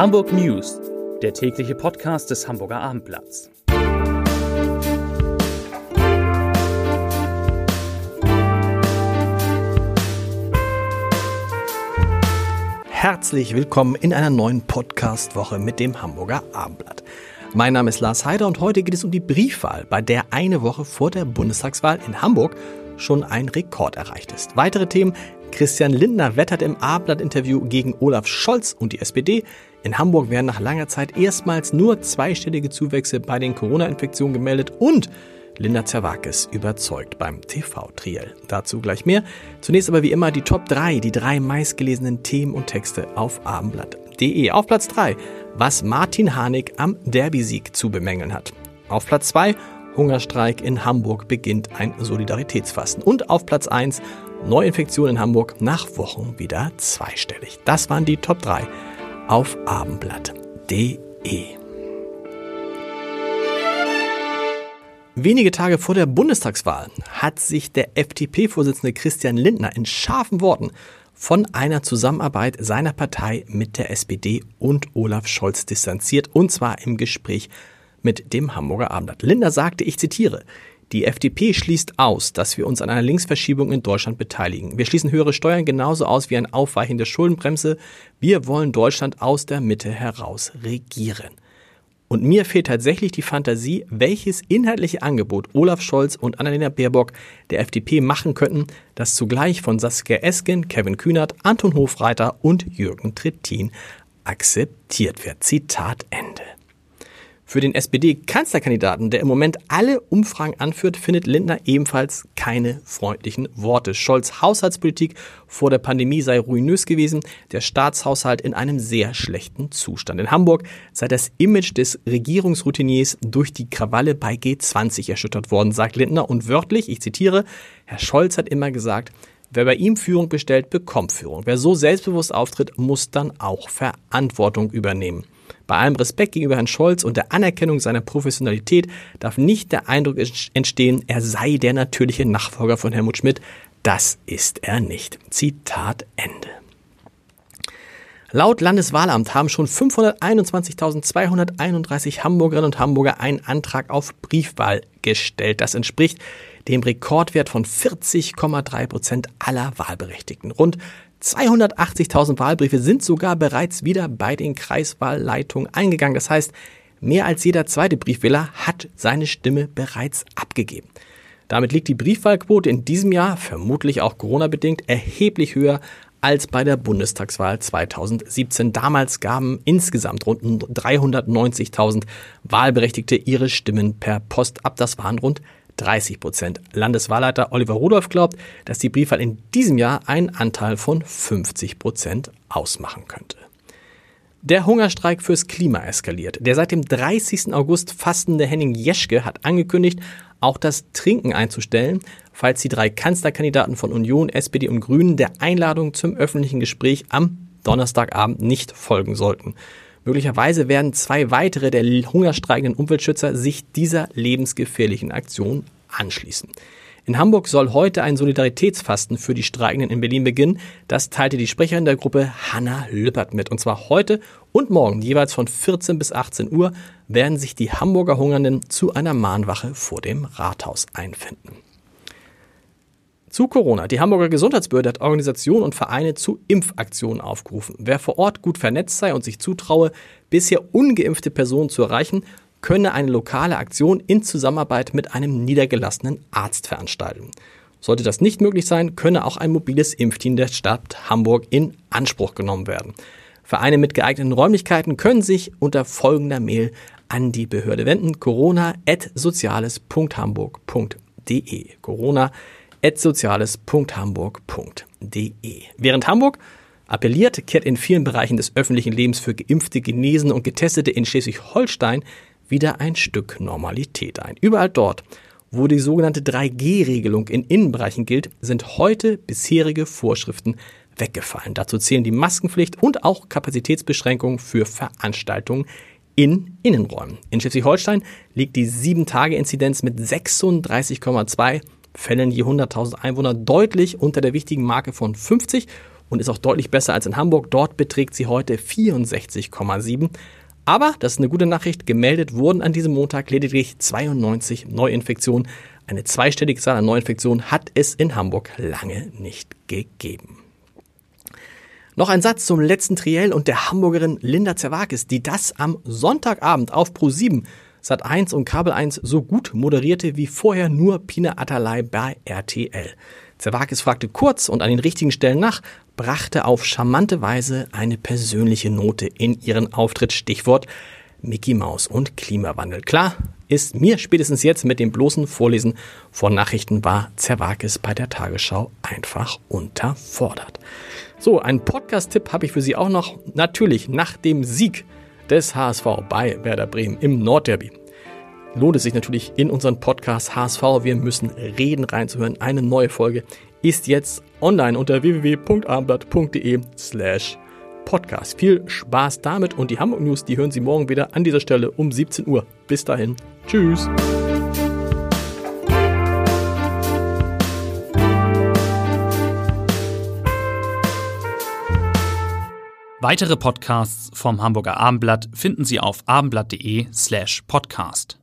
Hamburg News, der tägliche Podcast des Hamburger Abendblatts. Herzlich willkommen in einer neuen Podcast-Woche mit dem Hamburger Abendblatt. Mein Name ist Lars Heider und heute geht es um die Briefwahl, bei der eine Woche vor der Bundestagswahl in Hamburg schon ein Rekord erreicht ist. Weitere Themen Christian Lindner wettert im Abendblatt-Interview gegen Olaf Scholz und die SPD. In Hamburg werden nach langer Zeit erstmals nur zweistellige Zuwächse bei den Corona-Infektionen gemeldet und Linda Zerwakis überzeugt beim TV-Triell. Dazu gleich mehr. Zunächst aber wie immer die Top 3, die drei meistgelesenen Themen und Texte auf abendblatt.de. Auf Platz 3, was Martin Harnik am Derby-Sieg zu bemängeln hat. Auf Platz 2, Hungerstreik in Hamburg beginnt ein Solidaritätsfasten. Und auf Platz 1, Neuinfektionen in Hamburg nach Wochen wieder zweistellig. Das waren die Top 3 auf abendblatt.de. Wenige Tage vor der Bundestagswahl hat sich der FDP-Vorsitzende Christian Lindner in scharfen Worten von einer Zusammenarbeit seiner Partei mit der SPD und Olaf Scholz distanziert, und zwar im Gespräch mit dem Hamburger Abendblatt. Lindner sagte, ich zitiere, die FDP schließt aus, dass wir uns an einer Linksverschiebung in Deutschland beteiligen. Wir schließen höhere Steuern genauso aus wie ein Aufweichen der Schuldenbremse. Wir wollen Deutschland aus der Mitte heraus regieren. Und mir fehlt tatsächlich die Fantasie, welches inhaltliche Angebot Olaf Scholz und Annalena Baerbock der FDP machen könnten, das zugleich von Saskia Esken, Kevin Kühnert, Anton Hofreiter und Jürgen Trittin akzeptiert wird. Zitat Ende. Für den SPD-Kanzlerkandidaten, der im Moment alle Umfragen anführt, findet Lindner ebenfalls keine freundlichen Worte. Scholz Haushaltspolitik vor der Pandemie sei ruinös gewesen, der Staatshaushalt in einem sehr schlechten Zustand. In Hamburg sei das Image des Regierungsroutiniers durch die Krawalle bei G20 erschüttert worden, sagt Lindner. Und wörtlich, ich zitiere, Herr Scholz hat immer gesagt, Wer bei ihm Führung bestellt, bekommt Führung. Wer so selbstbewusst auftritt, muss dann auch Verantwortung übernehmen. Bei allem Respekt gegenüber Herrn Scholz und der Anerkennung seiner Professionalität darf nicht der Eindruck entstehen, er sei der natürliche Nachfolger von Helmut Schmidt. Das ist er nicht. Zitat Ende. Laut Landeswahlamt haben schon 521.231 Hamburgerinnen und Hamburger einen Antrag auf Briefwahl gestellt. Das entspricht dem Rekordwert von 40,3 Prozent aller Wahlberechtigten. Rund 280.000 Wahlbriefe sind sogar bereits wieder bei den Kreiswahlleitungen eingegangen. Das heißt, mehr als jeder zweite Briefwähler hat seine Stimme bereits abgegeben. Damit liegt die Briefwahlquote in diesem Jahr, vermutlich auch Corona-bedingt, erheblich höher als bei der Bundestagswahl 2017. Damals gaben insgesamt rund 390.000 Wahlberechtigte ihre Stimmen per Post ab. Das waren rund 30 Prozent. Landeswahlleiter Oliver Rudolph glaubt, dass die Briefwahl in diesem Jahr einen Anteil von 50 Prozent ausmachen könnte. Der Hungerstreik fürs Klima eskaliert. Der seit dem 30. August fastende Henning Jeschke hat angekündigt, auch das Trinken einzustellen, falls die drei Kanzlerkandidaten von Union, SPD und Grünen der Einladung zum öffentlichen Gespräch am Donnerstagabend nicht folgen sollten. Möglicherweise werden zwei weitere der hungerstreikenden Umweltschützer sich dieser lebensgefährlichen Aktion anschließen. In Hamburg soll heute ein Solidaritätsfasten für die Streikenden in Berlin beginnen. Das teilte die Sprecherin der Gruppe Hanna Lüppert mit. Und zwar heute und morgen jeweils von 14 bis 18 Uhr werden sich die Hamburger Hungernden zu einer Mahnwache vor dem Rathaus einfinden. Zu Corona. Die Hamburger Gesundheitsbehörde hat Organisationen und Vereine zu Impfaktionen aufgerufen. Wer vor Ort gut vernetzt sei und sich zutraue, bisher ungeimpfte Personen zu erreichen, könne eine lokale Aktion in Zusammenarbeit mit einem niedergelassenen Arzt veranstalten. Sollte das nicht möglich sein, könne auch ein mobiles Impfteam der Stadt Hamburg in Anspruch genommen werden. Vereine mit geeigneten Räumlichkeiten können sich unter folgender Mail an die Behörde wenden: corona@soziales.hamburg.de. Corona soziales.hamburg.de. Während Hamburg appelliert, kehrt in vielen Bereichen des öffentlichen Lebens für Geimpfte, Genesene und Getestete in Schleswig-Holstein wieder ein Stück Normalität ein. Überall dort, wo die sogenannte 3G-Regelung in Innenbereichen gilt, sind heute bisherige Vorschriften weggefallen. Dazu zählen die Maskenpflicht und auch Kapazitätsbeschränkungen für Veranstaltungen in Innenräumen. In Schleswig-Holstein liegt die 7-Tage-Inzidenz mit 36,2 Fällen je 100.000 Einwohner deutlich unter der wichtigen Marke von 50 und ist auch deutlich besser als in Hamburg. Dort beträgt sie heute 64,7. Aber, das ist eine gute Nachricht, gemeldet wurden an diesem Montag lediglich 92 Neuinfektionen. Eine zweistellige Zahl an Neuinfektionen hat es in Hamburg lange nicht gegeben. Noch ein Satz zum letzten Triell und der Hamburgerin Linda Zerwakis, die das am Sonntagabend auf Pro7 Sat 1 und Kabel 1 so gut moderierte wie vorher nur Pina Atalay bei RTL. Zerwakis fragte kurz und an den richtigen Stellen nach, brachte auf charmante Weise eine persönliche Note in ihren Auftritt. Stichwort Mickey Maus und Klimawandel. Klar ist mir spätestens jetzt mit dem bloßen Vorlesen von Nachrichten war Zerwakis bei der Tagesschau einfach unterfordert. So, einen Podcast-Tipp habe ich für Sie auch noch. Natürlich nach dem Sieg des HSV bei Werder Bremen im Nordderby. Lohnt es sich natürlich in unseren Podcast HSV, wir müssen reden reinzuhören. Eine neue Folge ist jetzt online unter www.abendblatt.de slash podcast. Viel Spaß damit und die Hamburg News, die hören Sie morgen wieder an dieser Stelle um 17 Uhr. Bis dahin. Tschüss. Weitere Podcasts vom Hamburger Abendblatt finden Sie auf abendblatt.de slash podcast.